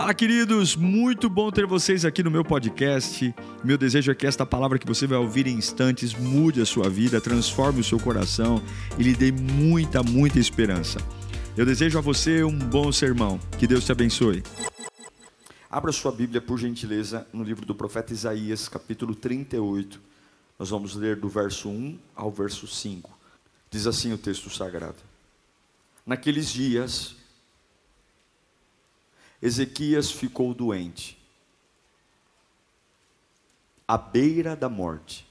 Fala, queridos! Muito bom ter vocês aqui no meu podcast. Meu desejo é que esta palavra que você vai ouvir em instantes mude a sua vida, transforme o seu coração e lhe dê muita, muita esperança. Eu desejo a você um bom sermão. Que Deus te abençoe. Abra sua Bíblia, por gentileza, no livro do profeta Isaías, capítulo 38. Nós vamos ler do verso 1 ao verso 5. Diz assim o texto sagrado: Naqueles dias, Ezequias ficou doente, à beira da morte.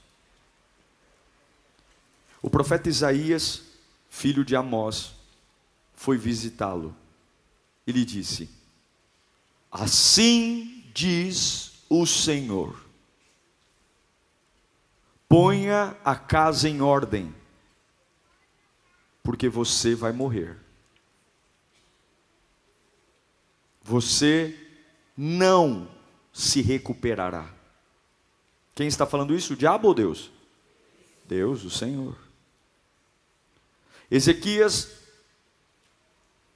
O profeta Isaías, filho de Amós, foi visitá-lo e lhe disse: Assim diz o Senhor: ponha a casa em ordem, porque você vai morrer. Você não se recuperará. Quem está falando isso? O diabo ou Deus? Deus, o Senhor. Ezequias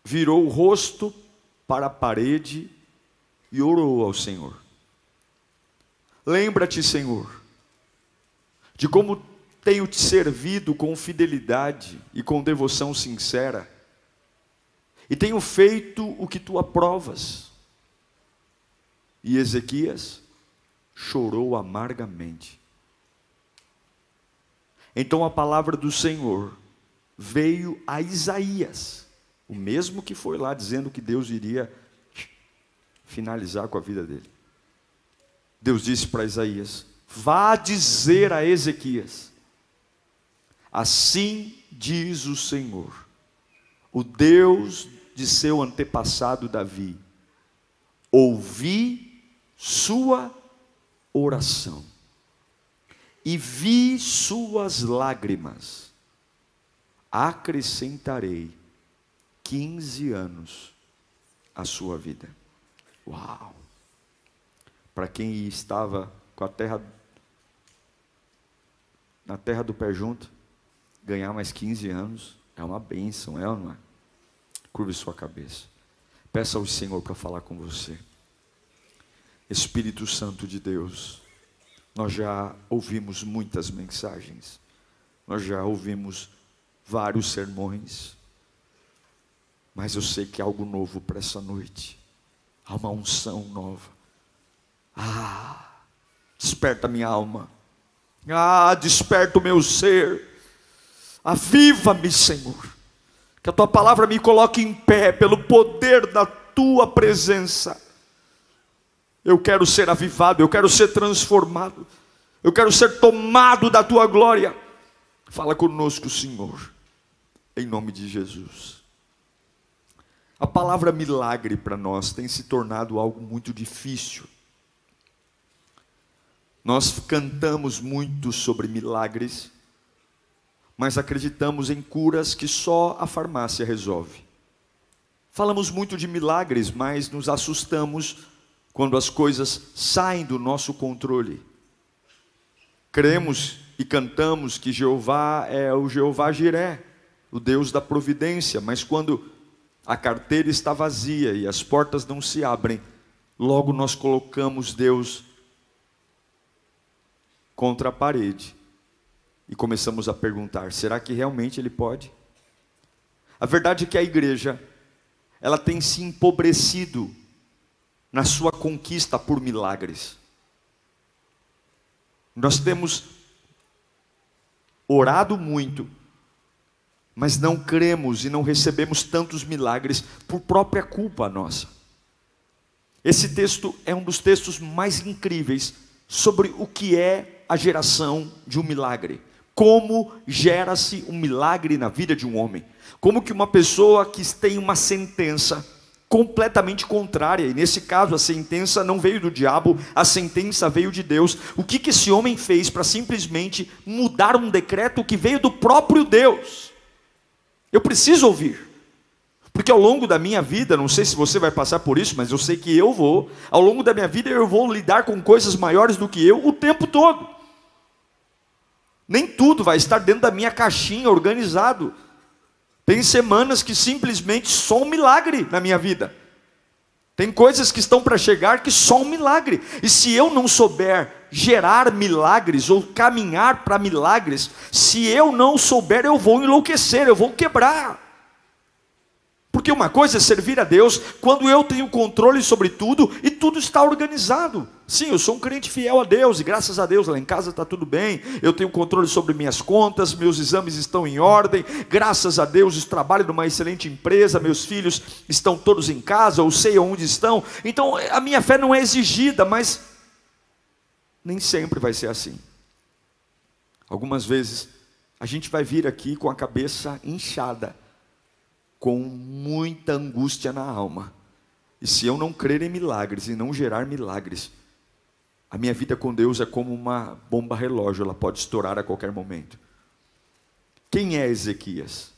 virou o rosto para a parede e orou ao Senhor. Lembra-te, Senhor, de como tenho te servido com fidelidade e com devoção sincera e tenho feito o que tu aprovas. E Ezequias chorou amargamente. Então a palavra do Senhor veio a Isaías, o mesmo que foi lá dizendo que Deus iria finalizar com a vida dele. Deus disse para Isaías: Vá dizer a Ezequias, assim diz o Senhor, o Deus de seu antepassado Davi. Ouvi sua oração e vi suas lágrimas. Acrescentarei 15 anos à sua vida. Uau! Para quem estava com a terra na terra do pé junto, ganhar mais 15 anos é uma bênção, é ou não é? Curve sua cabeça. Peça ao Senhor para falar com você. Espírito Santo de Deus, nós já ouvimos muitas mensagens, nós já ouvimos vários sermões, mas eu sei que há algo novo para essa noite, há uma unção nova. Ah, desperta minha alma, ah, desperta o meu ser, aviva-me, Senhor que a tua palavra me coloque em pé pelo poder da tua presença. Eu quero ser avivado, eu quero ser transformado, eu quero ser tomado da tua glória. Fala conosco, Senhor, em nome de Jesus. A palavra milagre para nós tem se tornado algo muito difícil. Nós cantamos muito sobre milagres, mas acreditamos em curas que só a farmácia resolve. Falamos muito de milagres, mas nos assustamos quando as coisas saem do nosso controle. Cremos e cantamos que Jeová é o Jeová Jiré, o Deus da providência, mas quando a carteira está vazia e as portas não se abrem, logo nós colocamos Deus contra a parede e começamos a perguntar: será que realmente ele pode? A verdade é que a igreja ela tem se empobrecido na sua conquista por milagres. Nós temos orado muito, mas não cremos e não recebemos tantos milagres por própria culpa nossa. Esse texto é um dos textos mais incríveis sobre o que é a geração de um milagre como gera-se um milagre na vida de um homem. Como que uma pessoa que tem uma sentença completamente contrária, e nesse caso a sentença não veio do diabo, a sentença veio de Deus. O que, que esse homem fez para simplesmente mudar um decreto que veio do próprio Deus? Eu preciso ouvir. Porque ao longo da minha vida, não sei se você vai passar por isso, mas eu sei que eu vou, ao longo da minha vida eu vou lidar com coisas maiores do que eu o tempo todo. Nem tudo vai estar dentro da minha caixinha organizado. Tem semanas que simplesmente só um milagre na minha vida. Tem coisas que estão para chegar que só um milagre. E se eu não souber gerar milagres ou caminhar para milagres, se eu não souber, eu vou enlouquecer, eu vou quebrar. Porque uma coisa é servir a Deus quando eu tenho controle sobre tudo e tudo está organizado. Sim, eu sou um crente fiel a Deus e graças a Deus lá em casa está tudo bem. Eu tenho controle sobre minhas contas, meus exames estão em ordem. Graças a Deus, eu trabalho numa excelente empresa, meus filhos estão todos em casa, eu sei onde estão. Então a minha fé não é exigida, mas nem sempre vai ser assim. Algumas vezes a gente vai vir aqui com a cabeça inchada com muita angústia na alma. E se eu não crer em milagres e não gerar milagres, a minha vida com Deus é como uma bomba relógio, ela pode estourar a qualquer momento. Quem é Ezequias?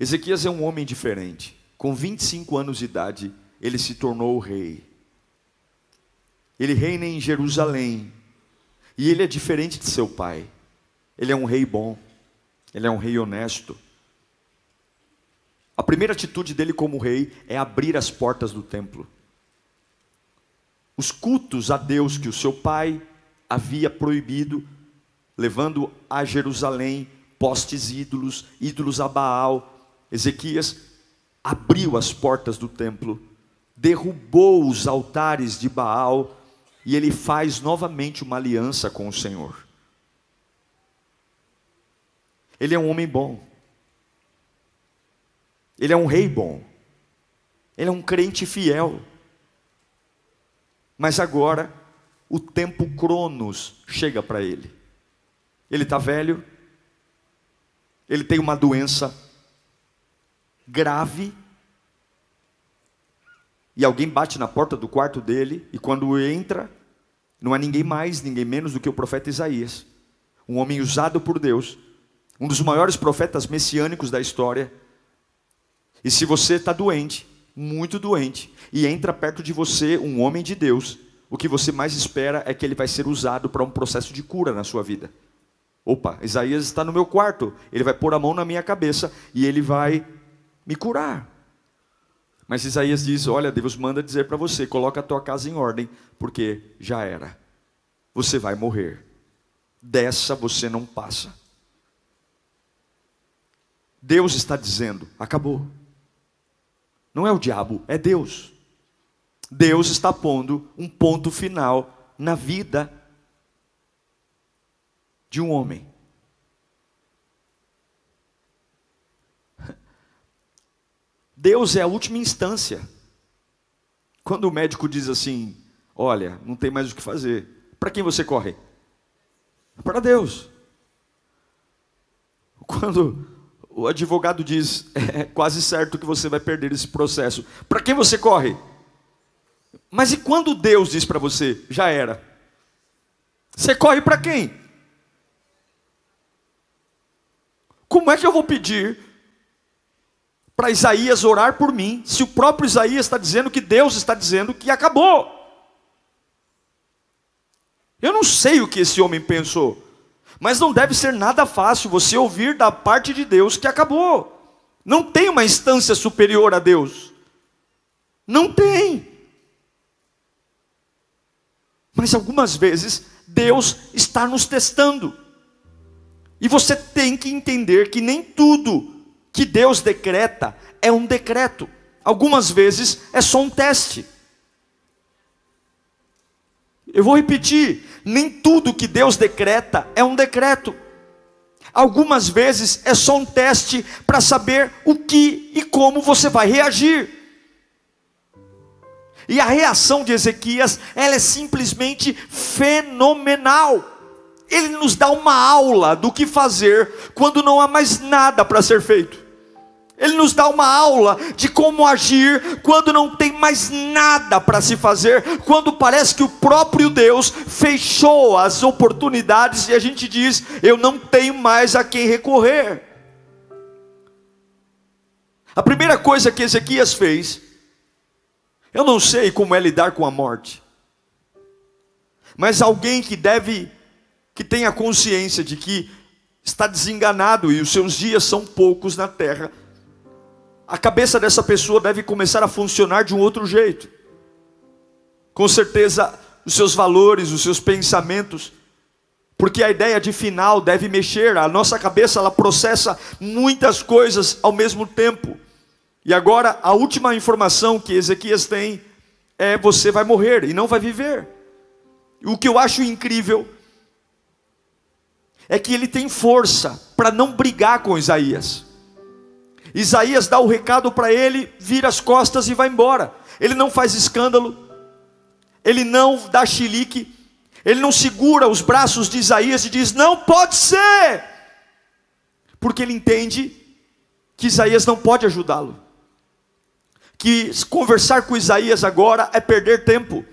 Ezequias é um homem diferente. Com 25 anos de idade, ele se tornou rei. Ele reina em Jerusalém. E ele é diferente de seu pai. Ele é um rei bom. Ele é um rei honesto. A primeira atitude dele como rei é abrir as portas do templo. Os cultos a Deus que o seu pai havia proibido, levando a Jerusalém postes ídolos, ídolos a Baal. Ezequias abriu as portas do templo, derrubou os altares de Baal e ele faz novamente uma aliança com o Senhor. Ele é um homem bom. Ele é um rei bom. Ele é um crente fiel. Mas agora, o tempo Cronos chega para ele. Ele está velho, ele tem uma doença grave, e alguém bate na porta do quarto dele, e quando entra, não é ninguém mais, ninguém menos do que o profeta Isaías, um homem usado por Deus, um dos maiores profetas messiânicos da história, e se você está doente, muito doente, e entra perto de você um homem de Deus, o que você mais espera é que ele vai ser usado para um processo de cura na sua vida. Opa, Isaías está no meu quarto, ele vai pôr a mão na minha cabeça e ele vai me curar. Mas Isaías diz: Olha, Deus manda dizer para você: coloca a tua casa em ordem, porque já era. Você vai morrer. Dessa você não passa. Deus está dizendo: acabou. Não é o diabo, é Deus. Deus está pondo um ponto final na vida de um homem. Deus é a última instância. Quando o médico diz assim: Olha, não tem mais o que fazer, para quem você corre? Para Deus. Quando o advogado diz: é quase certo que você vai perder esse processo. Para quem você corre? Mas e quando Deus diz para você: já era? Você corre para quem? Como é que eu vou pedir para Isaías orar por mim, se o próprio Isaías está dizendo que Deus está dizendo que acabou? Eu não sei o que esse homem pensou. Mas não deve ser nada fácil você ouvir da parte de Deus que acabou. Não tem uma instância superior a Deus. Não tem. Mas algumas vezes Deus está nos testando. E você tem que entender que nem tudo que Deus decreta é um decreto. Algumas vezes é só um teste. Eu vou repetir: nem tudo que Deus decreta é um decreto. Algumas vezes é só um teste para saber o que e como você vai reagir. E a reação de Ezequias, ela é simplesmente fenomenal. Ele nos dá uma aula do que fazer quando não há mais nada para ser feito. Ele nos dá uma aula de como agir quando não tem mais nada para se fazer, quando parece que o próprio Deus fechou as oportunidades e a gente diz: eu não tenho mais a quem recorrer. A primeira coisa que Ezequias fez, eu não sei como é lidar com a morte, mas alguém que deve, que tenha consciência de que está desenganado e os seus dias são poucos na terra, a cabeça dessa pessoa deve começar a funcionar de um outro jeito. com certeza os seus valores, os seus pensamentos, porque a ideia de final deve mexer, a nossa cabeça ela processa muitas coisas ao mesmo tempo. E agora a última informação que Ezequias tem é você vai morrer e não vai viver. O que eu acho incrível é que ele tem força para não brigar com Isaías. Isaías dá o recado para ele, vira as costas e vai embora. Ele não faz escândalo, ele não dá chilique, ele não segura os braços de Isaías e diz: Não pode ser, porque ele entende que Isaías não pode ajudá-lo, que conversar com Isaías agora é perder tempo,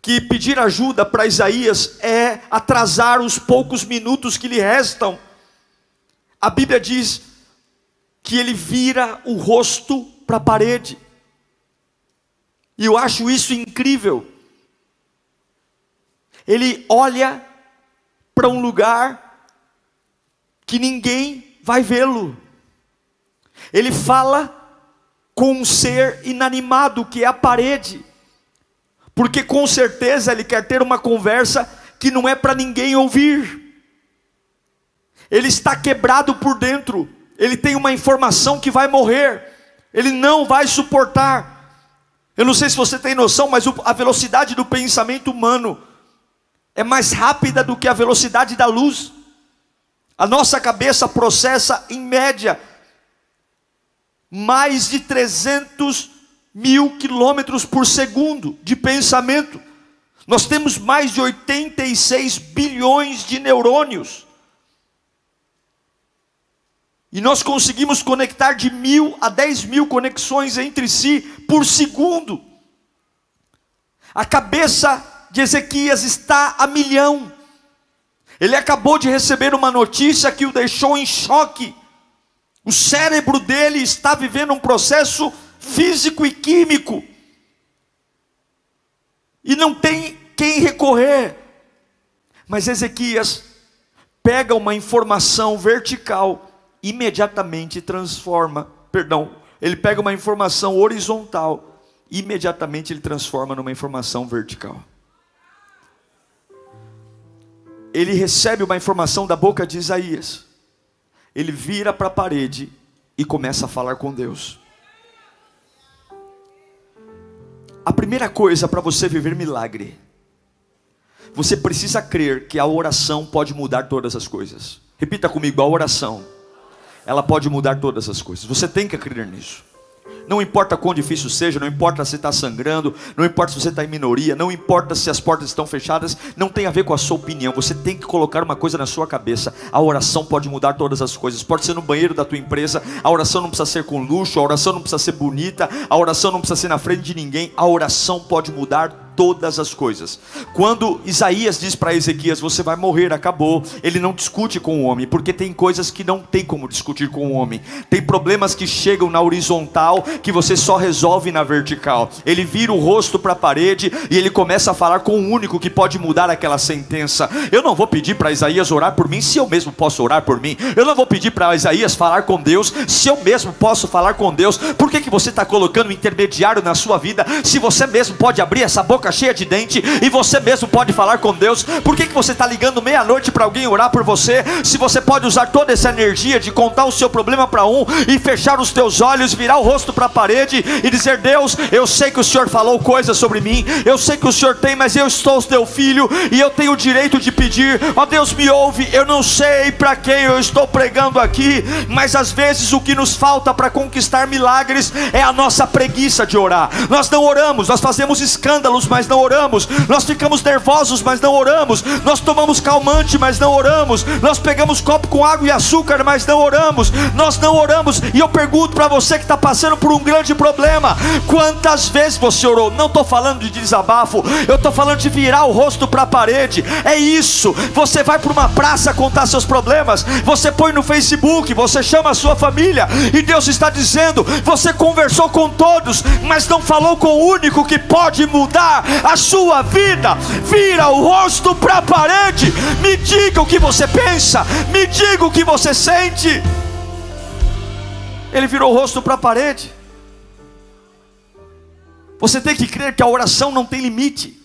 que pedir ajuda para Isaías é atrasar os poucos minutos que lhe restam. A Bíblia diz que ele vira o rosto para a parede. E eu acho isso incrível. Ele olha para um lugar que ninguém vai vê-lo. Ele fala com um ser inanimado que é a parede. Porque com certeza ele quer ter uma conversa que não é para ninguém ouvir. Ele está quebrado por dentro. Ele tem uma informação que vai morrer. Ele não vai suportar. Eu não sei se você tem noção, mas a velocidade do pensamento humano é mais rápida do que a velocidade da luz. A nossa cabeça processa, em média, mais de 300 mil quilômetros por segundo de pensamento. Nós temos mais de 86 bilhões de neurônios. E nós conseguimos conectar de mil a dez mil conexões entre si por segundo. A cabeça de Ezequias está a milhão. Ele acabou de receber uma notícia que o deixou em choque. O cérebro dele está vivendo um processo físico e químico. E não tem quem recorrer. Mas Ezequias pega uma informação vertical imediatamente transforma, perdão, ele pega uma informação horizontal, imediatamente ele transforma numa informação vertical. Ele recebe uma informação da boca de Isaías. Ele vira para a parede e começa a falar com Deus. A primeira coisa para você viver milagre, você precisa crer que a oração pode mudar todas as coisas. Repita comigo: a oração ela pode mudar todas as coisas. Você tem que acreditar nisso. Não importa quão difícil seja, não importa se está sangrando, não importa se você está em minoria, não importa se as portas estão fechadas, não tem a ver com a sua opinião. Você tem que colocar uma coisa na sua cabeça: a oração pode mudar todas as coisas. Pode ser no banheiro da tua empresa, a oração não precisa ser com luxo, a oração não precisa ser bonita, a oração não precisa ser na frente de ninguém. A oração pode mudar todas as coisas. Quando Isaías diz para Ezequias: Você vai morrer, acabou. Ele não discute com o homem, porque tem coisas que não tem como discutir com o homem. Tem problemas que chegam na horizontal que você só resolve na vertical. Ele vira o rosto para a parede e ele começa a falar com o único que pode mudar aquela sentença. Eu não vou pedir para Isaías orar por mim se eu mesmo posso orar por mim. Eu não vou pedir para Isaías falar com Deus se eu mesmo posso falar com Deus. Por que, que você está colocando um intermediário na sua vida se você mesmo pode abrir essa boca? Boca cheia de dente e você mesmo pode falar com Deus. Por que, que você está ligando meia-noite para alguém orar por você? Se você pode usar toda essa energia de contar o seu problema para um e fechar os teus olhos, virar o rosto para a parede e dizer: Deus, eu sei que o Senhor falou coisas sobre mim, eu sei que o Senhor tem, mas eu estou teu filho e eu tenho o direito de pedir. Ó oh, Deus, me ouve. Eu não sei para quem eu estou pregando aqui, mas às vezes o que nos falta para conquistar milagres é a nossa preguiça de orar. Nós não oramos, nós fazemos escândalos, mas não oramos. Nós ficamos nervosos, mas não oramos. Nós tomamos calmante, mas não oramos. Nós pegamos copo com água e açúcar, mas não oramos. Nós não oramos. E eu pergunto para você que está passando por um grande problema: quantas vezes você orou? Não estou falando de desabafo, eu estou falando de virar o rosto para a parede. É isso. Você vai para uma praça contar seus problemas. Você põe no Facebook, você chama a sua família. E Deus está dizendo: você conversou com todos, mas não falou com o único que pode mudar a sua vida, vira o rosto para a parede, me diga o que você pensa, me diga o que você sente. Ele virou o rosto para a parede. Você tem que crer que a oração não tem limite.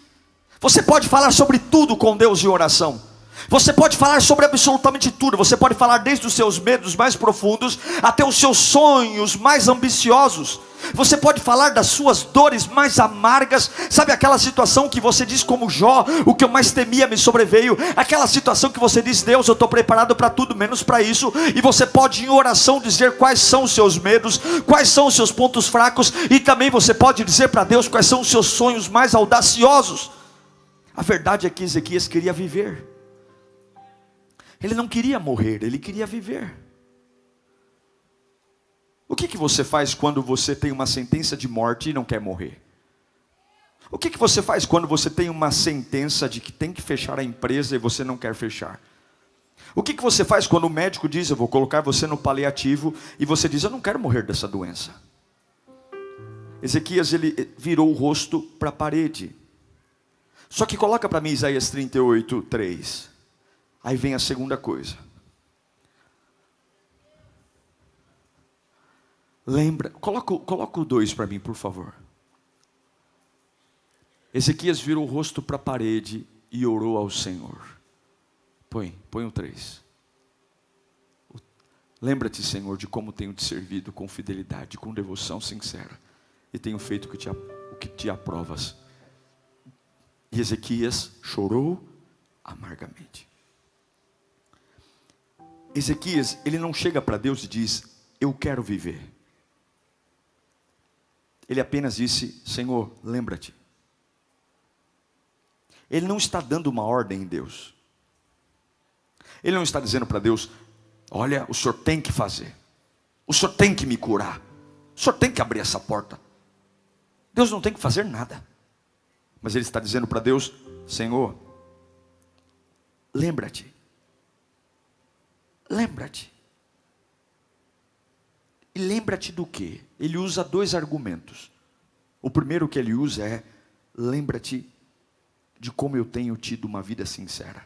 Você pode falar sobre tudo com Deus em oração. Você pode falar sobre absolutamente tudo. Você pode falar desde os seus medos mais profundos até os seus sonhos mais ambiciosos. Você pode falar das suas dores mais amargas, sabe aquela situação que você diz como Jó, o que eu mais temia me sobreveio, aquela situação que você diz, Deus, eu estou preparado para tudo menos para isso, e você pode em oração dizer quais são os seus medos, quais são os seus pontos fracos, e também você pode dizer para Deus quais são os seus sonhos mais audaciosos. A verdade é que Ezequias queria viver. Ele não queria morrer, ele queria viver. O que, que você faz quando você tem uma sentença de morte e não quer morrer? O que, que você faz quando você tem uma sentença de que tem que fechar a empresa e você não quer fechar? O que, que você faz quando o médico diz, eu vou colocar você no paliativo, e você diz, eu não quero morrer dessa doença? Ezequias ele virou o rosto para a parede. Só que coloca para mim Isaías 38, 3. Aí vem a segunda coisa. Lembra, coloca, coloca o 2 para mim, por favor. Ezequias virou o rosto para a parede e orou ao Senhor. Põe, põe o 3. Lembra-te, Senhor, de como tenho te servido com fidelidade, com devoção sincera, e tenho feito o que te, o que te aprovas. E Ezequias chorou amargamente. Ezequias, ele não chega para Deus e diz: Eu quero viver. Ele apenas disse: Senhor, lembra-te. Ele não está dando uma ordem em Deus. Ele não está dizendo para Deus: Olha, o senhor tem que fazer. O senhor tem que me curar. O senhor tem que abrir essa porta. Deus não tem que fazer nada. Mas ele está dizendo para Deus: Senhor, lembra-te. Lembra-te. E lembra-te do que? Ele usa dois argumentos. O primeiro que ele usa é: lembra-te de como eu tenho tido uma vida sincera.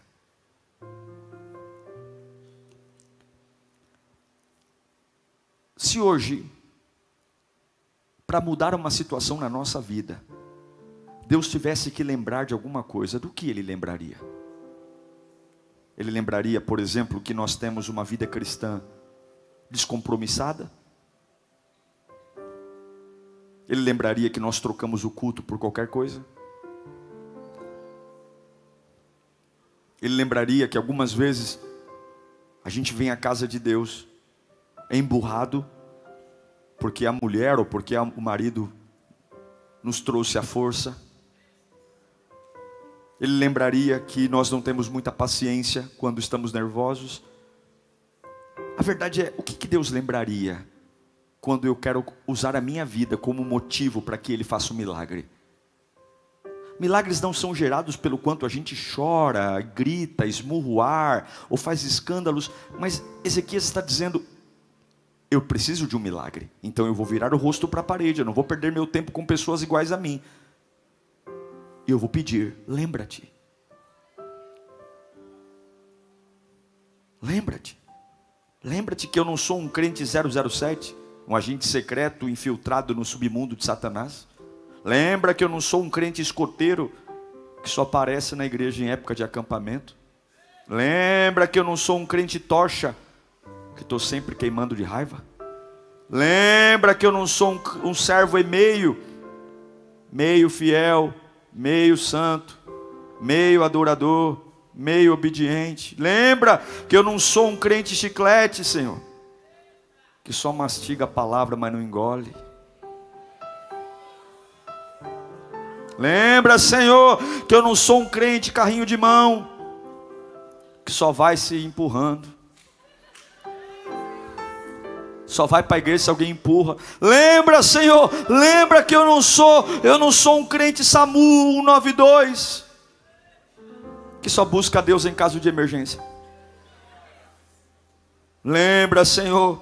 Se hoje, para mudar uma situação na nossa vida, Deus tivesse que lembrar de alguma coisa, do que ele lembraria? Ele lembraria, por exemplo, que nós temos uma vida cristã descompromissada. Ele lembraria que nós trocamos o culto por qualquer coisa. Ele lembraria que algumas vezes a gente vem à casa de Deus emburrado, porque a mulher ou porque o marido nos trouxe a força. Ele lembraria que nós não temos muita paciência quando estamos nervosos. A verdade é, o que, que Deus lembraria quando eu quero usar a minha vida como motivo para que Ele faça um milagre? Milagres não são gerados pelo quanto a gente chora, grita, esmurra o ar ou faz escândalos, mas Ezequias está dizendo: eu preciso de um milagre, então eu vou virar o rosto para a parede, eu não vou perder meu tempo com pessoas iguais a mim. E eu vou pedir: lembra-te. Lembra-te. Lembra-te que eu não sou um crente 007, um agente secreto infiltrado no submundo de Satanás. Lembra que eu não sou um crente escoteiro que só aparece na igreja em época de acampamento. Lembra que eu não sou um crente tocha que estou sempre queimando de raiva. Lembra que eu não sou um, um servo e meio, meio fiel, meio santo, meio adorador, meio obediente. Lembra que eu não sou um crente chiclete, Senhor, que só mastiga a palavra, mas não engole. Lembra, Senhor, que eu não sou um crente carrinho de mão, que só vai se empurrando. Só vai para a igreja se alguém empurra. Lembra, Senhor, lembra que eu não sou, eu não sou um crente SAMU 192 que só busca Deus em caso de emergência. Lembra, Senhor,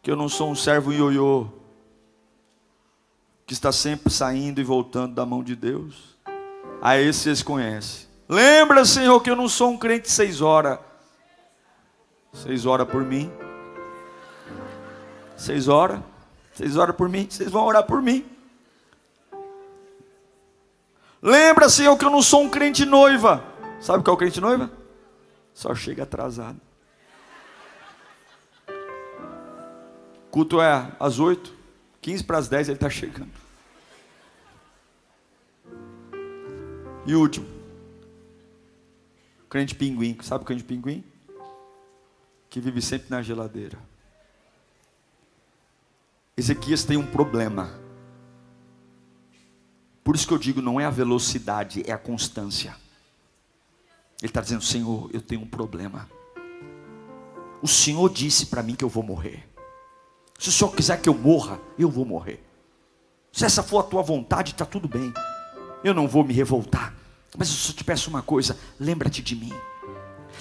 que eu não sou um servo ioiô que está sempre saindo e voltando da mão de Deus. A esse vocês conhecem. Lembra, Senhor, que eu não sou um crente seis horas. Seis horas por mim. Vocês oram? Vocês oram por mim? Vocês vão orar por mim? Lembra, Senhor, que eu não sou um crente noiva. Sabe qual é o crente noiva? Só chega atrasado. Culto é às 8, 15 para as 10 ele está chegando. E último, crente pinguim. Sabe o crente pinguim? Que vive sempre na geladeira. Ezequias tem um problema. Por isso que eu digo, não é a velocidade, é a constância. Ele está dizendo, Senhor, eu tenho um problema. O Senhor disse para mim que eu vou morrer. Se o Senhor quiser que eu morra, eu vou morrer. Se essa for a tua vontade, está tudo bem. Eu não vou me revoltar. Mas eu só te peço uma coisa: lembra-te de mim.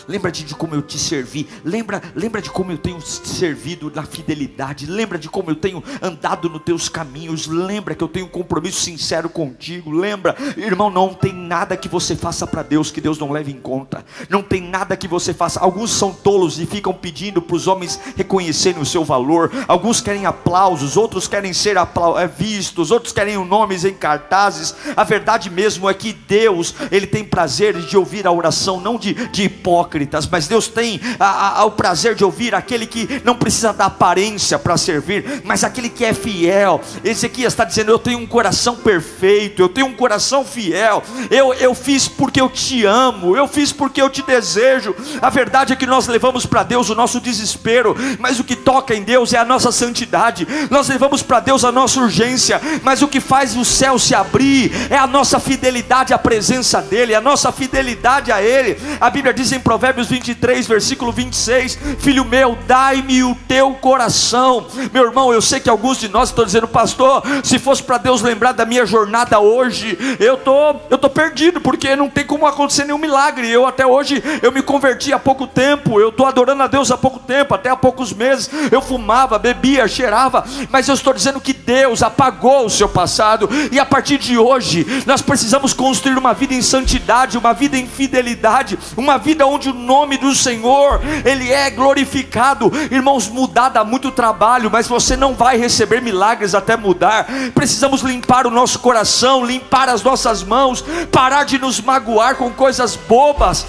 Lembra-te de como eu te servi. Lembra, lembra de como eu tenho te servido na fidelidade. Lembra de como eu tenho andado nos teus caminhos. Lembra que eu tenho um compromisso sincero contigo. Lembra, irmão, não tem nada que você faça para Deus que Deus não leve em conta. Não tem nada que você faça. Alguns são tolos e ficam pedindo para os homens reconhecerem o seu valor. Alguns querem aplausos, outros querem ser é, vistos, outros querem nomes em cartazes. A verdade mesmo é que Deus, Ele tem prazer de ouvir a oração, não de, de hipócrita hipócritas, mas Deus tem a, a, o prazer de ouvir aquele que não precisa da aparência para servir, mas aquele que é fiel. Ezequias está dizendo: Eu tenho um coração perfeito, eu tenho um coração fiel, eu, eu fiz porque eu te amo, eu fiz porque eu te desejo. A verdade é que nós levamos para Deus o nosso desespero, mas o que toca em Deus é a nossa santidade. Nós levamos para Deus a nossa urgência, mas o que faz o céu se abrir é a nossa fidelidade à presença dEle, a nossa fidelidade a Ele. A Bíblia diz em Provérbios 23, versículo 26, filho meu, dai-me o teu coração. Meu irmão, eu sei que alguns de nós estão dizendo, pastor, se fosse para Deus lembrar da minha jornada hoje, eu tô, eu tô perdido, porque não tem como acontecer nenhum milagre. Eu até hoje eu me converti há pouco tempo, eu estou adorando a Deus há pouco tempo, até há poucos meses. Eu fumava, bebia, cheirava, mas eu estou dizendo que Deus apagou o seu passado, e a partir de hoje nós precisamos construir uma vida em santidade, uma vida em fidelidade, uma vida onde o nome do Senhor ele é glorificado. Irmãos, mudar dá muito trabalho, mas você não vai receber milagres até mudar. Precisamos limpar o nosso coração, limpar as nossas mãos, parar de nos magoar com coisas bobas.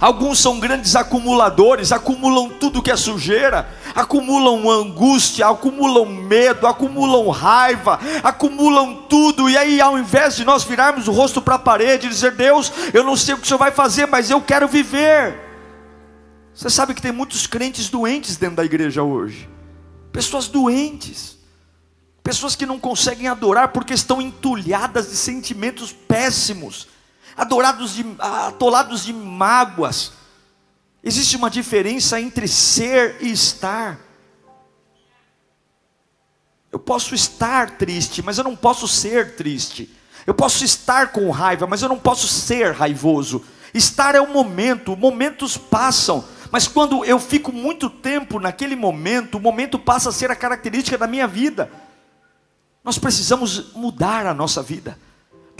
Alguns são grandes acumuladores, acumulam tudo que é sujeira, acumulam angústia, acumulam medo, acumulam raiva, acumulam tudo, e aí ao invés de nós virarmos o rosto para a parede e dizer: Deus, eu não sei o que o Senhor vai fazer, mas eu quero viver. Você sabe que tem muitos crentes doentes dentro da igreja hoje, pessoas doentes, pessoas que não conseguem adorar porque estão entulhadas de sentimentos péssimos adorados de, atolados de mágoas. Existe uma diferença entre ser e estar. Eu posso estar triste, mas eu não posso ser triste. Eu posso estar com raiva, mas eu não posso ser raivoso. Estar é o momento, momentos passam, mas quando eu fico muito tempo naquele momento, o momento passa a ser a característica da minha vida. Nós precisamos mudar a nossa vida.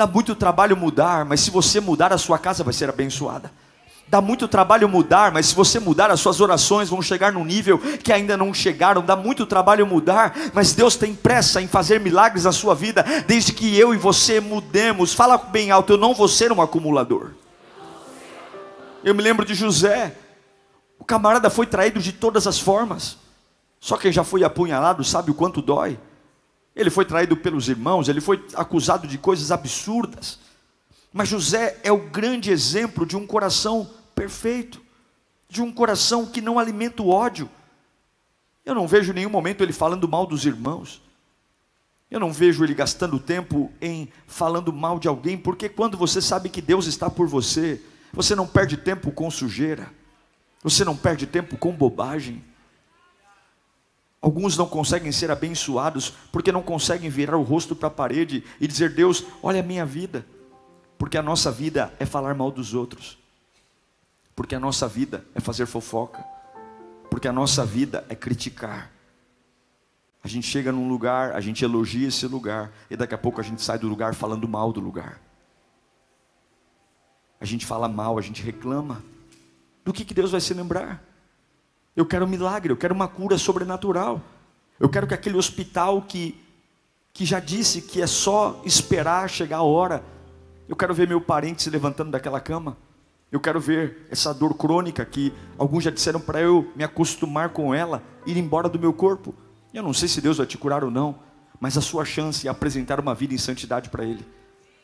Dá muito trabalho mudar, mas se você mudar, a sua casa vai ser abençoada. Dá muito trabalho mudar, mas se você mudar, as suas orações vão chegar num nível que ainda não chegaram. Dá muito trabalho mudar, mas Deus tem pressa em fazer milagres na sua vida, desde que eu e você mudemos. Fala bem alto: eu não vou ser um acumulador. Eu me lembro de José, o camarada foi traído de todas as formas, só quem já foi apunhalado sabe o quanto dói. Ele foi traído pelos irmãos, ele foi acusado de coisas absurdas. Mas José é o grande exemplo de um coração perfeito, de um coração que não alimenta o ódio. Eu não vejo em nenhum momento ele falando mal dos irmãos. Eu não vejo ele gastando tempo em falando mal de alguém, porque quando você sabe que Deus está por você, você não perde tempo com sujeira, você não perde tempo com bobagem. Alguns não conseguem ser abençoados porque não conseguem virar o rosto para a parede e dizer: Deus, olha a minha vida. Porque a nossa vida é falar mal dos outros. Porque a nossa vida é fazer fofoca. Porque a nossa vida é criticar. A gente chega num lugar, a gente elogia esse lugar, e daqui a pouco a gente sai do lugar falando mal do lugar. A gente fala mal, a gente reclama. Do que, que Deus vai se lembrar? Eu quero um milagre, eu quero uma cura sobrenatural. Eu quero que aquele hospital que, que já disse que é só esperar chegar a hora, Eu quero ver meu parente se levantando daquela cama. Eu quero ver essa dor crônica que alguns já disseram para eu me acostumar com ela, ir embora do meu corpo. Eu não sei se Deus vai te curar ou não, mas a sua chance é apresentar uma vida em santidade para Ele.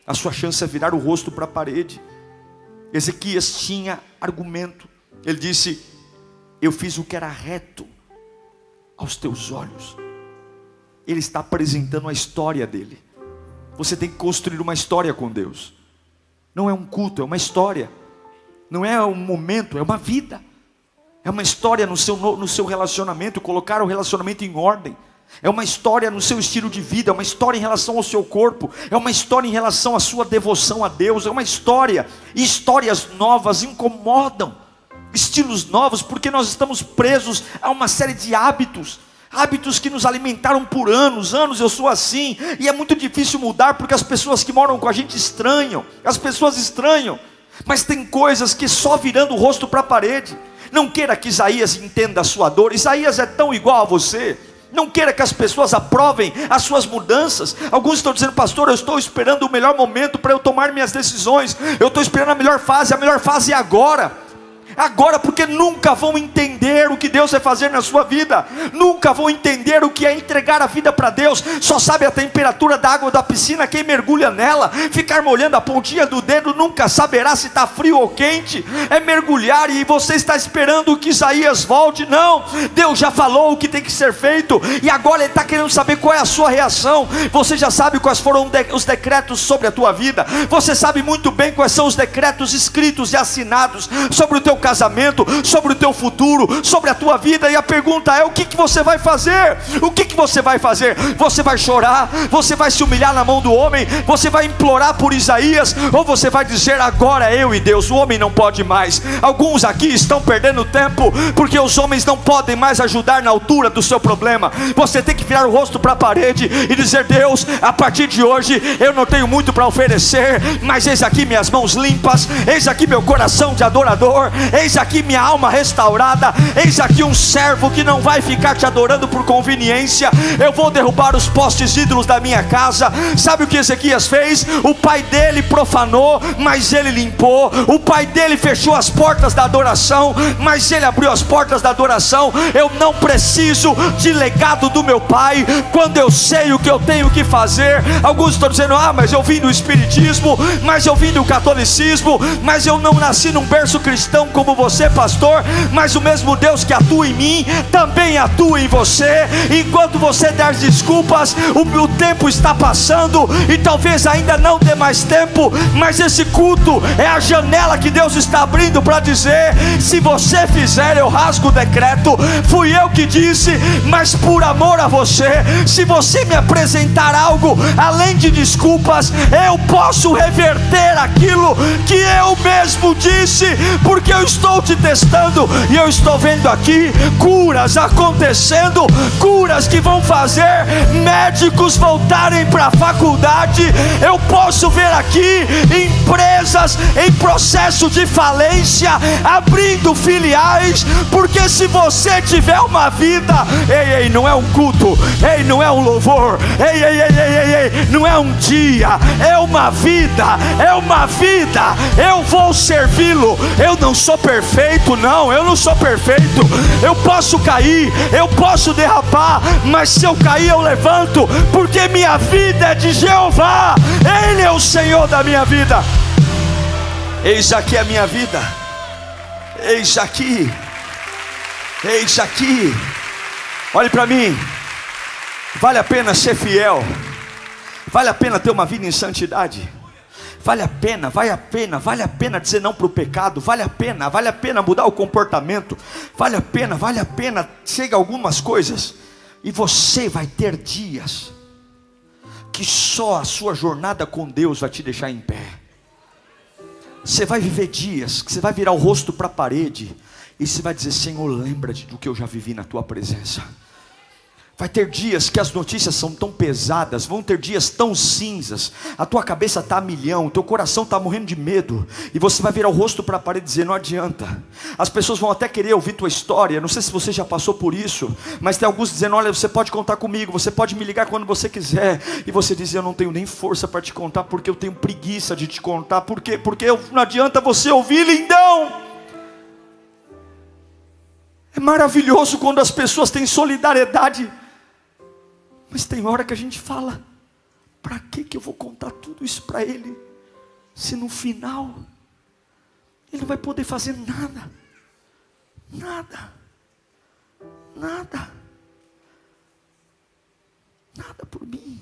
A sua chance é virar o rosto para a parede. Ezequias tinha argumento. Ele disse: Eu fiz o que era reto aos teus olhos. Ele está apresentando a história dele. Você tem que construir uma história com Deus. Não é um culto, é uma história não é um momento, é uma vida. É uma história no seu, no seu relacionamento, colocar o relacionamento em ordem. É uma história no seu estilo de vida, é uma história em relação ao seu corpo, é uma história em relação à sua devoção a Deus, é uma história. E histórias novas incomodam, estilos novos, porque nós estamos presos a uma série de hábitos hábitos que nos alimentaram por anos, anos eu sou assim, e é muito difícil mudar porque as pessoas que moram com a gente estranham, as pessoas estranham. Mas tem coisas que só virando o rosto para a parede. Não queira que Isaías entenda a sua dor. Isaías é tão igual a você. Não queira que as pessoas aprovem as suas mudanças. Alguns estão dizendo, pastor, eu estou esperando o melhor momento para eu tomar minhas decisões. Eu estou esperando a melhor fase. A melhor fase é agora agora, porque nunca vão entender o que Deus vai fazer na sua vida, nunca vão entender o que é entregar a vida para Deus, só sabe a temperatura da água da piscina, quem mergulha nela, ficar molhando a pontinha do dedo, nunca saberá se está frio ou quente, é mergulhar e você está esperando que Isaías volte, não, Deus já falou o que tem que ser feito, e agora Ele está querendo saber qual é a sua reação, você já sabe quais foram os decretos sobre a tua vida, você sabe muito bem quais são os decretos escritos e assinados sobre o teu casamento, sobre o teu futuro, sobre a tua vida. E a pergunta é: o que, que você vai fazer? O que, que você vai fazer? Você vai chorar? Você vai se humilhar na mão do homem? Você vai implorar por Isaías? Ou você vai dizer: agora eu e Deus, o homem não pode mais? Alguns aqui estão perdendo tempo porque os homens não podem mais ajudar na altura do seu problema. Você tem que virar o rosto para a parede e dizer: Deus, a partir de hoje eu não tenho muito para oferecer, mas eis aqui minhas mãos limpas, eis aqui meu coração de adorador, Eis aqui minha alma restaurada. Eis aqui um servo que não vai ficar te adorando por conveniência. Eu vou derrubar os postes ídolos da minha casa. Sabe o que Ezequias fez? O pai dele profanou, mas ele limpou. O pai dele fechou as portas da adoração, mas ele abriu as portas da adoração. Eu não preciso de legado do meu pai quando eu sei o que eu tenho que fazer. Alguns estão dizendo: Ah, mas eu vim do Espiritismo, mas eu vim do catolicismo, mas eu não nasci num berço cristão como você, pastor, mas o mesmo Deus que atua em mim também atua em você. Enquanto você der desculpas, o, o tempo está passando e talvez ainda não dê mais tempo, mas esse culto é a janela que Deus está abrindo para dizer: se você fizer, eu rasgo o decreto. Fui eu que disse, mas por amor a você, se você me apresentar algo além de desculpas, eu posso reverter aquilo que eu mesmo disse, porque eu estou te testando e eu estou vendo aqui curas acontecendo, curas que vão fazer médicos voltarem para a faculdade. Eu posso ver aqui empresas em processo de falência abrindo filiais, porque se você tiver uma vida, ei, ei, não é um culto, ei, não é um louvor, ei, ei, ei, ei, ei, ei não é um dia, é uma vida, é uma vida. Eu vou servi-lo. Eu não sou perfeito, não, eu não sou perfeito. Eu posso cair, eu posso derrapar, mas se eu cair, eu levanto, porque minha vida é de Jeová, Ele é o Senhor da minha vida. Eis aqui a minha vida, eis aqui, eis aqui. Olhe para mim, vale a pena ser fiel, vale a pena ter uma vida em santidade. Vale a pena, vale a pena, vale a pena dizer não para o pecado, vale a pena, vale a pena mudar o comportamento, vale a pena, vale a pena, chega algumas coisas, e você vai ter dias que só a sua jornada com Deus vai te deixar em pé. Você vai viver dias que você vai virar o rosto para a parede e você vai dizer: Senhor, lembra-te do que eu já vivi na tua presença. Vai ter dias que as notícias são tão pesadas, vão ter dias tão cinzas, a tua cabeça está a milhão, teu coração está morrendo de medo, e você vai virar o rosto para a parede e dizer: não adianta. As pessoas vão até querer ouvir tua história, não sei se você já passou por isso, mas tem alguns dizendo: olha, você pode contar comigo, você pode me ligar quando você quiser, e você diz: eu não tenho nem força para te contar, porque eu tenho preguiça de te contar, por quê? Porque não adianta você ouvir, lindão. É maravilhoso quando as pessoas têm solidariedade mas tem hora que a gente fala: para que, que eu vou contar tudo isso para ele? Se no final ele não vai poder fazer nada, nada, nada, nada por mim.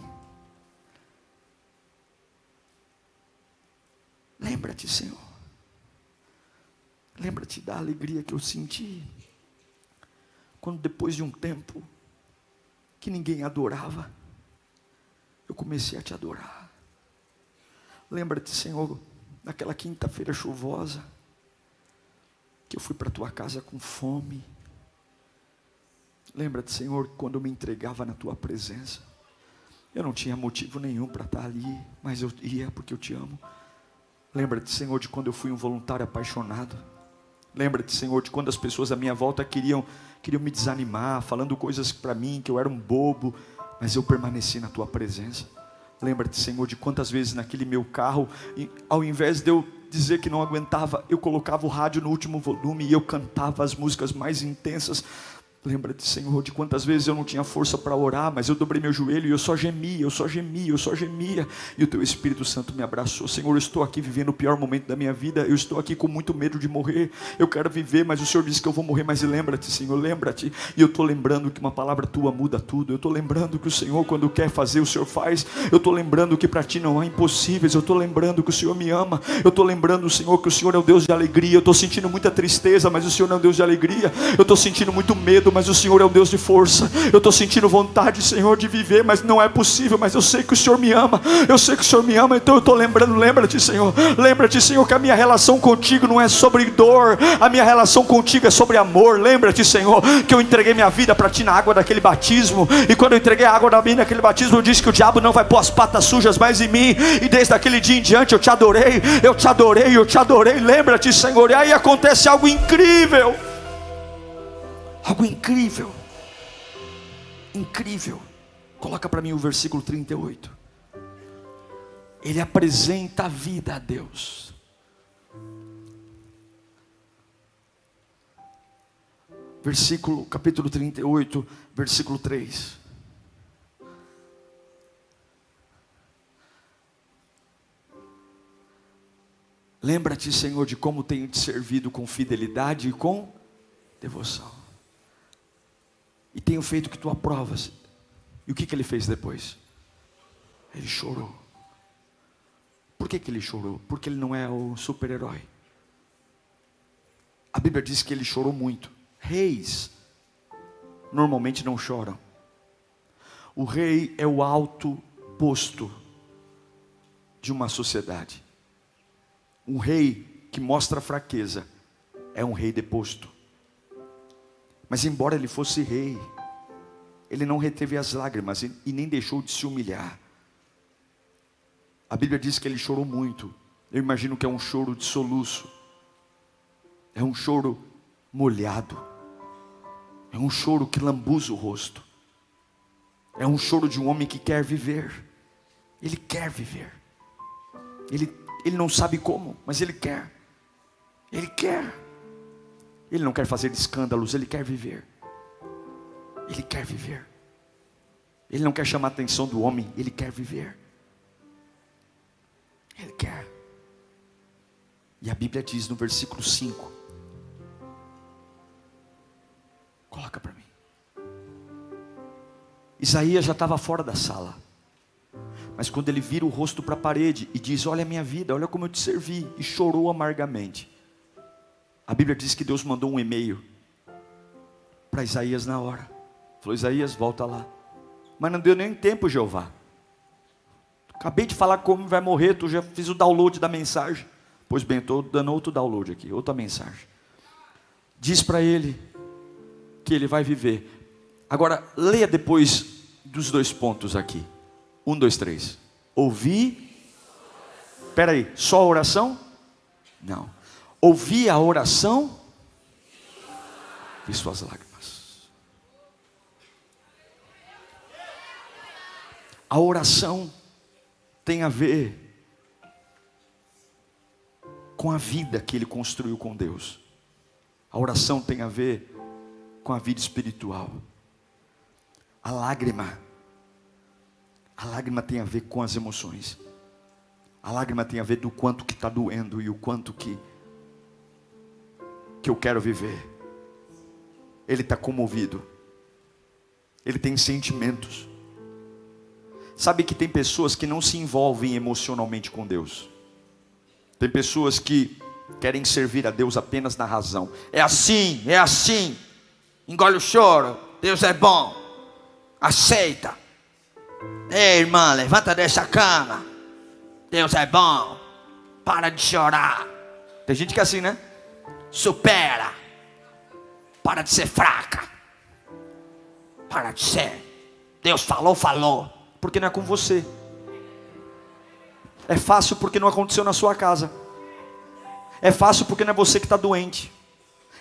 Lembra-te, Senhor. Lembra-te da alegria que eu senti quando depois de um tempo que ninguém adorava, eu comecei a te adorar. Lembra-te, Senhor, naquela quinta-feira chuvosa, que eu fui para tua casa com fome. Lembra-te, Senhor, quando eu me entregava na tua presença. Eu não tinha motivo nenhum para estar ali, mas eu ia porque eu te amo. Lembra-te, Senhor, de quando eu fui um voluntário apaixonado. Lembra-te, Senhor, de quando as pessoas à minha volta queriam queriam me desanimar, falando coisas para mim que eu era um bobo, mas eu permaneci na tua presença. Lembra-te, Senhor, de quantas vezes naquele meu carro, ao invés de eu dizer que não aguentava, eu colocava o rádio no último volume e eu cantava as músicas mais intensas Lembra-te, Senhor, de quantas vezes eu não tinha força para orar, mas eu dobrei meu joelho e eu só gemia, eu só gemia, eu só gemia, e o Teu Espírito Santo me abraçou. Senhor, eu estou aqui vivendo o pior momento da minha vida, eu estou aqui com muito medo de morrer, eu quero viver, mas o Senhor disse que eu vou morrer, mas lembra-te, Senhor, lembra-te, e eu estou lembrando que uma palavra Tua muda tudo, eu estou lembrando que o Senhor, quando quer fazer, o Senhor faz, eu estou lembrando que para Ti não há impossíveis, eu estou lembrando que o Senhor me ama, eu estou lembrando, Senhor, que o Senhor é o Deus de alegria, eu estou sentindo muita tristeza, mas o Senhor não é o Deus de alegria, eu estou sentindo muito medo, mas o Senhor é o Deus de força. Eu estou sentindo vontade, Senhor, de viver, mas não é possível. Mas eu sei que o Senhor me ama. Eu sei que o Senhor me ama, então eu estou lembrando. Lembra-te, Senhor. Lembra-te, Senhor, que a minha relação contigo não é sobre dor. A minha relação contigo é sobre amor. Lembra-te, Senhor, que eu entreguei minha vida para ti na água daquele batismo. E quando eu entreguei a água da minha naquele batismo, eu disse que o diabo não vai pôr as patas sujas mais em mim. E desde aquele dia em diante eu te adorei. Eu te adorei, eu te adorei. Lembra-te, Senhor. E aí acontece algo incrível. Algo incrível incrível. Coloca para mim o versículo 38. Ele apresenta a vida a Deus. Versículo, capítulo 38, versículo 3. Lembra-te, Senhor, de como tenho te servido com fidelidade e com devoção tenho feito que tu aprovas. E o que, que ele fez depois? Ele chorou. Por que, que ele chorou? Porque ele não é o super-herói. A Bíblia diz que ele chorou muito. Reis normalmente não choram. O rei é o alto posto de uma sociedade. Um rei que mostra fraqueza é um rei deposto. Mas embora ele fosse rei, ele não reteve as lágrimas e nem deixou de se humilhar. A Bíblia diz que ele chorou muito. Eu imagino que é um choro de soluço. É um choro molhado. É um choro que lambuza o rosto. É um choro de um homem que quer viver. Ele quer viver. Ele, ele não sabe como, mas ele quer. Ele quer. Ele não quer fazer escândalos, ele quer viver. Ele quer viver. Ele não quer chamar a atenção do homem, ele quer viver. Ele quer. E a Bíblia diz no versículo 5: Coloca para mim. Isaías já estava fora da sala. Mas quando ele vira o rosto para a parede e diz: Olha a minha vida, olha como eu te servi, e chorou amargamente. A Bíblia diz que Deus mandou um e-mail para Isaías na hora. Falou: Isaías, volta lá. Mas não deu nem tempo, Jeová. Acabei de falar como vai morrer, tu já fiz o download da mensagem. Pois bem, estou dando outro download aqui, outra mensagem. Diz para ele que ele vai viver. Agora, leia depois dos dois pontos aqui. Um, dois, três. Ouvi. Espera aí, só a oração? Não. Ouvi a oração. Vi suas lágrimas. A oração tem a ver com a vida que ele construiu com Deus. A oração tem a ver com a vida espiritual. A lágrima, a lágrima tem a ver com as emoções. A lágrima tem a ver do quanto que está doendo e o quanto que que eu quero viver. Ele está comovido. Ele tem sentimentos. Sabe que tem pessoas que não se envolvem emocionalmente com Deus. Tem pessoas que querem servir a Deus apenas na razão. É assim, é assim. Engole o choro. Deus é bom. Aceita. Ei, irmã, levanta dessa cama. Deus é bom. Para de chorar. Tem gente que é assim, né? Supera. Para de ser fraca. Para de ser. Deus falou, falou. Porque não é com você. É fácil porque não aconteceu na sua casa. É fácil porque não é você que está doente.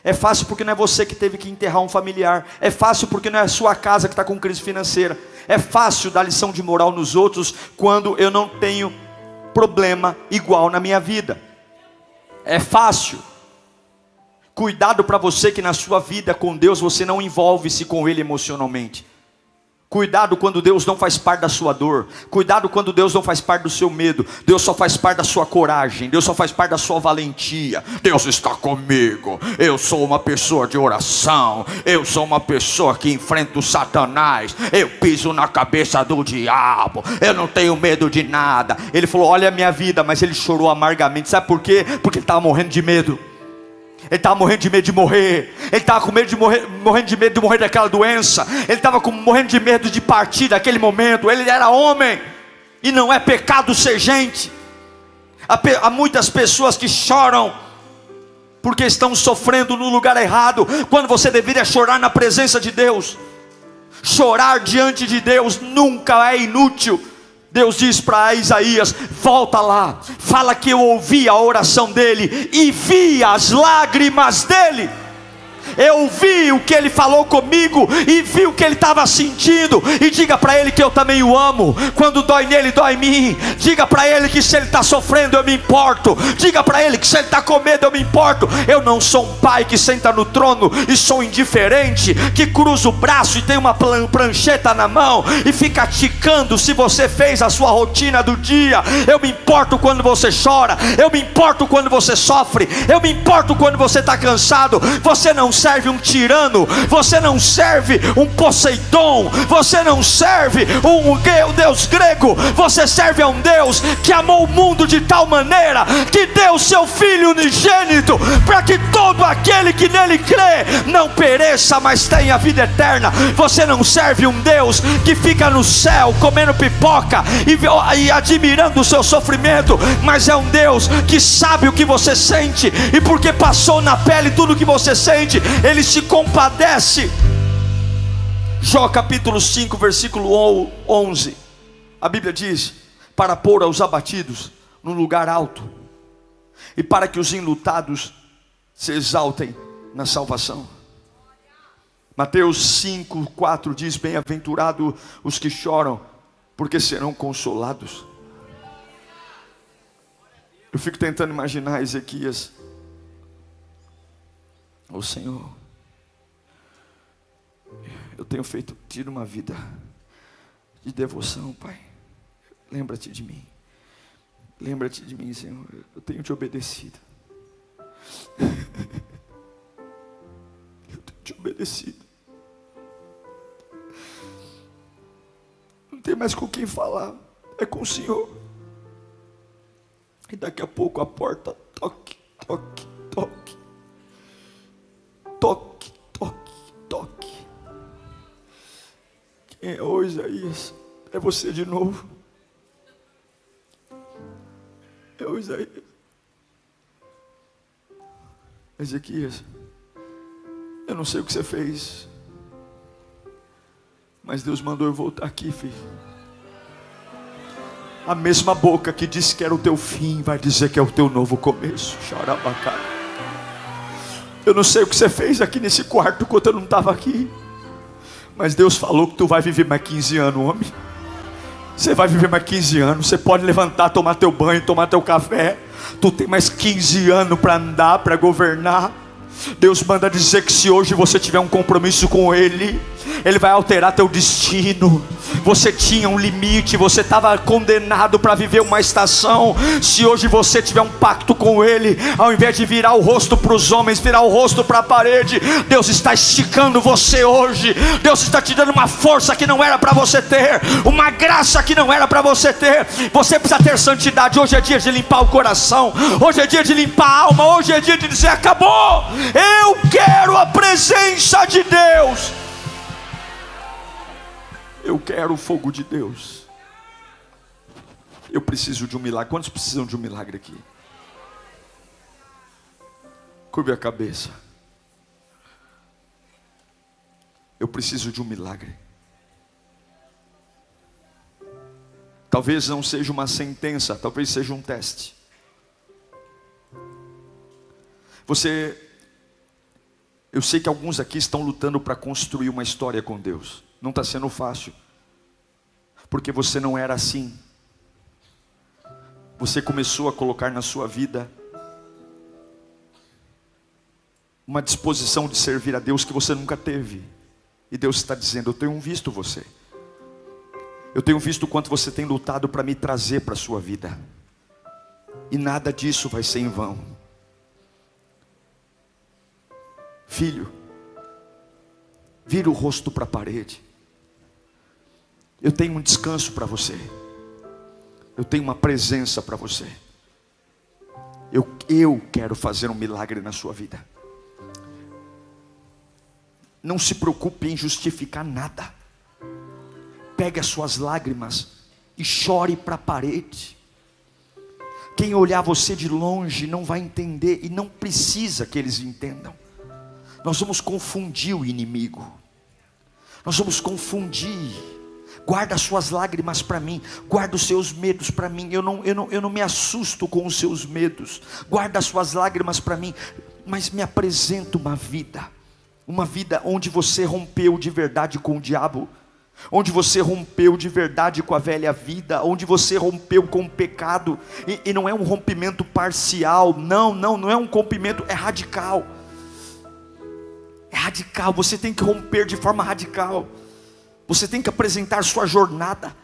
É fácil porque não é você que teve que enterrar um familiar. É fácil porque não é a sua casa que está com crise financeira. É fácil dar lição de moral nos outros quando eu não tenho problema igual na minha vida. É fácil. Cuidado para você que na sua vida com Deus você não envolve-se com Ele emocionalmente. Cuidado quando Deus não faz parte da sua dor. Cuidado quando Deus não faz parte do seu medo. Deus só faz parte da sua coragem. Deus só faz parte da sua valentia. Deus está comigo. Eu sou uma pessoa de oração. Eu sou uma pessoa que enfrenta o Satanás. Eu piso na cabeça do diabo. Eu não tenho medo de nada. Ele falou: Olha a minha vida, mas ele chorou amargamente. Sabe por quê? Porque ele estava morrendo de medo. Ele estava morrendo de medo de morrer. Ele estava com medo de morrer, morrendo de medo de morrer daquela doença. Ele estava morrendo de medo de partir daquele momento. Ele era homem. E não é pecado ser gente. Há, há muitas pessoas que choram porque estão sofrendo no lugar errado, quando você deveria chorar na presença de Deus. Chorar diante de Deus nunca é inútil. Deus diz para Isaías: volta lá, fala que eu ouvi a oração dele e vi as lágrimas dele eu vi o que ele falou comigo e vi o que ele estava sentindo. E diga para ele que eu também o amo. Quando dói nele, dói em mim. Diga para ele que se ele está sofrendo, eu me importo. Diga para ele que se ele está com medo, eu me importo. Eu não sou um pai que senta no trono e sou indiferente, que cruza o braço e tem uma prancheta na mão e fica ticando se você fez a sua rotina do dia. Eu me importo quando você chora. Eu me importo quando você sofre. Eu me importo quando você está cansado. Você não serve um tirano, você não serve um Poseidon, você não serve um Deus grego, você serve a um Deus que amou o mundo de tal maneira que deu seu Filho unigênito para que todo aquele que nele crê não pereça, mas tenha vida eterna. Você não serve um Deus que fica no céu comendo pipoca e, e admirando o seu sofrimento, mas é um Deus que sabe o que você sente e porque passou na pele tudo o que você sente, ele se compadece. Jó capítulo 5, versículo 11. A Bíblia diz: Para pôr aos abatidos num lugar alto, e para que os enlutados se exaltem na salvação. Mateus 5, 4 diz: Bem-aventurado os que choram, porque serão consolados. Eu fico tentando imaginar Ezequias Ô Senhor, eu tenho feito, tido uma vida de devoção, Pai. Lembra-te de mim. Lembra-te de mim, Senhor. Eu tenho te obedecido. Eu tenho te obedecido. Não tem mais com quem falar. É com o Senhor. E daqui a pouco a porta toque, toque Isaías? É você de novo. É o Isaías. Ezequias, eu não sei o que você fez. Mas Deus mandou eu voltar aqui, filho. A mesma boca que disse que era o teu fim vai dizer que é o teu novo começo. Chorabacá. Eu não sei o que você fez aqui nesse quarto quando eu não estava aqui. Mas Deus falou que tu vai viver mais 15 anos, homem. Você vai viver mais 15 anos. Você pode levantar, tomar teu banho, tomar teu café. Tu tem mais 15 anos para andar, para governar. Deus manda dizer que se hoje você tiver um compromisso com Ele, Ele vai alterar teu destino. Você tinha um limite, você estava condenado para viver uma estação. Se hoje você tiver um pacto com Ele, ao invés de virar o rosto para os homens, virar o rosto para a parede, Deus está esticando você hoje. Deus está te dando uma força que não era para você ter, uma graça que não era para você ter. Você precisa ter santidade. Hoje é dia de limpar o coração, hoje é dia de limpar a alma, hoje é dia de dizer: acabou. Eu quero a presença de Deus. Eu quero o fogo de Deus. Eu preciso de um milagre. Quantos precisam de um milagre aqui? Curve a cabeça. Eu preciso de um milagre. Talvez não seja uma sentença, talvez seja um teste. Você, eu sei que alguns aqui estão lutando para construir uma história com Deus. Não está sendo fácil, porque você não era assim. Você começou a colocar na sua vida uma disposição de servir a Deus que você nunca teve. E Deus está dizendo: Eu tenho visto você. Eu tenho visto o quanto você tem lutado para me trazer para a sua vida. E nada disso vai ser em vão. Filho, vira o rosto para a parede. Eu tenho um descanso para você. Eu tenho uma presença para você. Eu, eu quero fazer um milagre na sua vida. Não se preocupe em justificar nada. Pegue as suas lágrimas e chore para a parede. Quem olhar você de longe não vai entender e não precisa que eles entendam. Nós vamos confundir o inimigo. Nós vamos confundir guarda as suas lágrimas para mim, guarda os seus medos para mim, eu não, eu, não, eu não me assusto com os seus medos, guarda as suas lágrimas para mim, mas me apresenta uma vida, uma vida onde você rompeu de verdade com o diabo, onde você rompeu de verdade com a velha vida, onde você rompeu com o pecado, e, e não é um rompimento parcial, não, não, não é um rompimento, é radical. É radical, você tem que romper de forma radical. Você tem que apresentar sua jornada.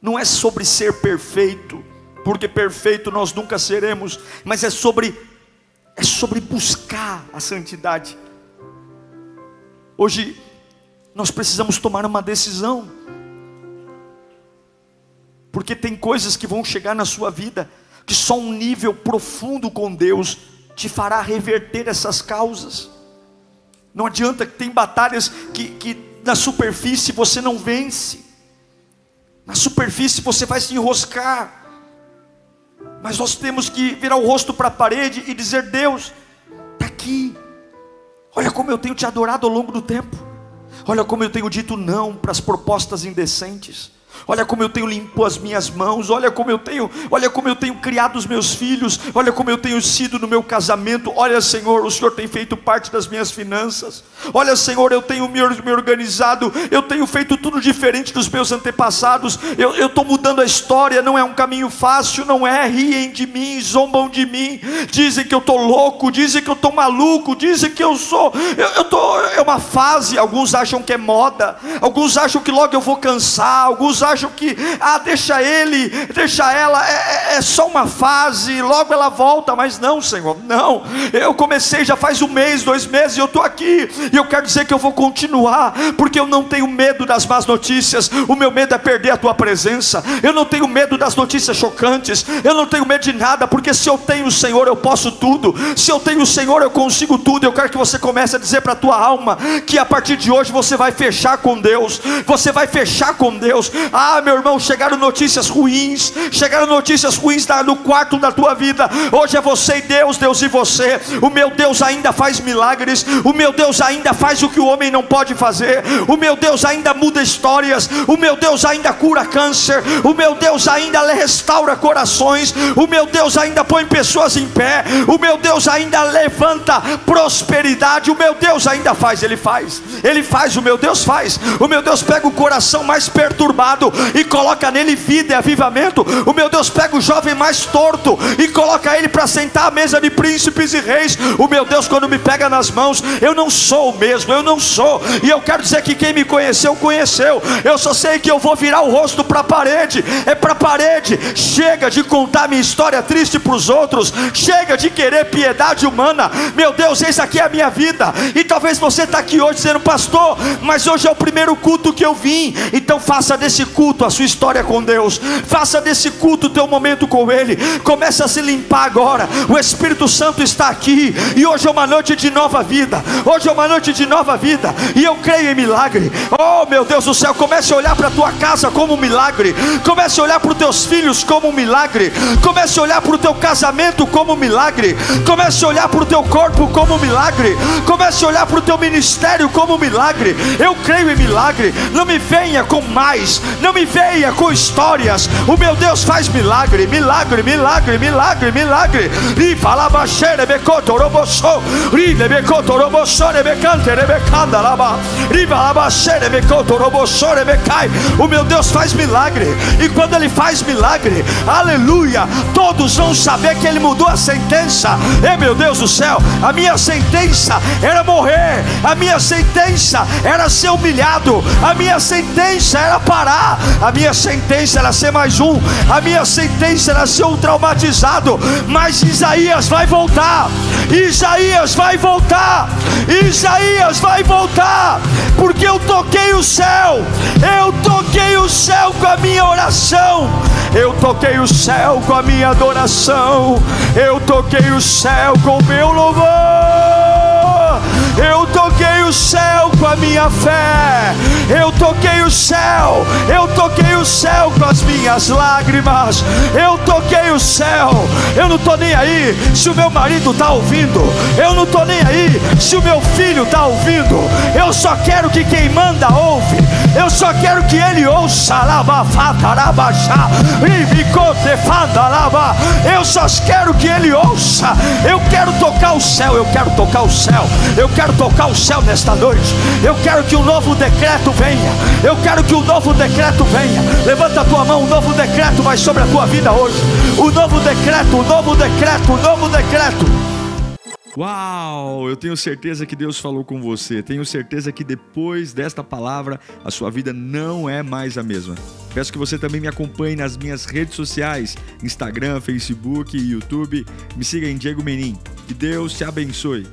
Não é sobre ser perfeito, porque perfeito nós nunca seremos, mas é sobre é sobre buscar a santidade. Hoje nós precisamos tomar uma decisão. Porque tem coisas que vão chegar na sua vida que só um nível profundo com Deus te fará reverter essas causas. Não adianta que tem batalhas que, que na superfície você não vence, na superfície você vai se enroscar, mas nós temos que virar o rosto para a parede e dizer: Deus, está aqui, olha como eu tenho te adorado ao longo do tempo, olha como eu tenho dito não para as propostas indecentes. Olha como eu tenho limpo as minhas mãos, olha como eu tenho, olha como eu tenho criado os meus filhos, olha como eu tenho sido no meu casamento. Olha, Senhor, o Senhor tem feito parte das minhas finanças. Olha, Senhor, eu tenho me organizado, eu tenho feito tudo diferente dos meus antepassados. Eu estou mudando a história, não é um caminho fácil, não é. Riem de mim, zombam de mim, dizem que eu estou louco, dizem que eu estou maluco, dizem que eu sou. Eu, eu tô, é uma fase. Alguns acham que é moda, alguns acham que logo eu vou cansar, alguns acham que, ah, deixa ele, deixa ela, é, é, é só uma fase, logo ela volta, mas não, Senhor, não. Eu comecei já faz um mês, dois meses, e eu estou aqui, e eu quero dizer que eu vou continuar, porque eu não tenho medo das más notícias, o meu medo é perder a tua presença, eu não tenho medo das notícias chocantes, eu não tenho medo de nada, porque se eu tenho o Senhor, eu posso tudo, se eu tenho o Senhor, eu consigo tudo. Eu quero que você comece a dizer para a tua alma que a partir de hoje você vai fechar com Deus, você vai fechar com Deus Ah, meu irmão, chegaram notícias ruins, chegaram notícias ruins no quarto da tua vida. Hoje é você e Deus, Deus e você. O meu Deus ainda faz milagres, o meu Deus ainda faz o que o homem não pode fazer, o meu Deus ainda muda histórias, o meu Deus ainda cura câncer, o meu Deus ainda restaura corações, o meu Deus ainda põe pessoas em pé, o meu Deus ainda levanta prosperidade, o meu Deus ainda faz, ele faz, ele faz, o meu Deus faz, o meu Deus pega o coração mais perturbado e coloca nele vida e avivamento, o meu Deus pega o jovem mais torto e coloca ele para sentar à mesa de príncipes e reis, o meu Deus, quando me pega nas mãos, eu não sou o mesmo, eu não sou, e eu quero dizer que quem me conheceu, conheceu, eu só sei que eu vou virar o rosto para a parede, é para a parede, chega de contar minha história triste para os outros, chega de querer piedade humana, meu Deus, eis aqui é a minha vida, e talvez você está aqui hoje dizendo, pastor, mas hoje é o primeiro culto que eu vim, então faça desse culto a sua história com Deus, faça desse culto o teu momento com Ele, comece a se limpar agora, o Espírito Santo está aqui, e hoje é uma noite de nova vida, hoje é uma noite de nova vida, e eu creio em milagre, oh meu Deus do céu, comece a olhar para a tua casa como um milagre, comece a olhar para os teus filhos como um milagre, comece a olhar para o teu casamento como um milagre, comece a olhar para o teu corpo como um milagre, comece a olhar para o teu ministério como um milagre. Eu creio em milagre. Não me venha com mais, não me venha com histórias. O meu Deus faz milagre, milagre, milagre, milagre, milagre. E fala baixeira, becoto, robossou, ride, becoto, robossou, rebecante, rebecanda, laba, riva, labaxeira, becoto, robossou, rebecai. O meu Deus faz milagre, e quando Ele faz milagre, aleluia, todos vão saber que Ele mudou a sentença. É meu Deus do céu, a minha sentença era morrer, a minha sentença era ser humilhado, a minha sentença era parar, a minha sentença era ser mais um, a minha sentença era ser um traumatizado, mas Isaías vai voltar, Isaías vai voltar, Isaías vai voltar, porque eu toquei o céu, eu toquei o céu com a minha oração, eu toquei o céu com a minha adoração, eu toquei o céu com o meu louvor. Eu toquei o céu com a minha fé. Eu toquei o céu. Eu toquei o céu com as minhas lágrimas. Eu toquei o céu. Eu não estou nem aí se o meu marido está ouvindo. Eu não estou nem aí se o meu filho está ouvindo. Eu só quero que quem manda ouve. Eu só quero que ele ouça. Eu só quero que ele ouça. Eu quero tocar o céu. Eu quero tocar o céu. Eu quero tocar o céu nesta noite. Eu quero que o um novo decreto venha. Eu quero que o um novo decreto venha. Levanta a tua mão, o um novo decreto vai sobre a tua vida hoje. O novo decreto, o novo decreto, o novo decreto. Uau! Eu tenho certeza que Deus falou com você. Tenho certeza que depois desta palavra a sua vida não é mais a mesma. Peço que você também me acompanhe nas minhas redes sociais: Instagram, Facebook YouTube. Me siga em Diego Menin. Que Deus te abençoe.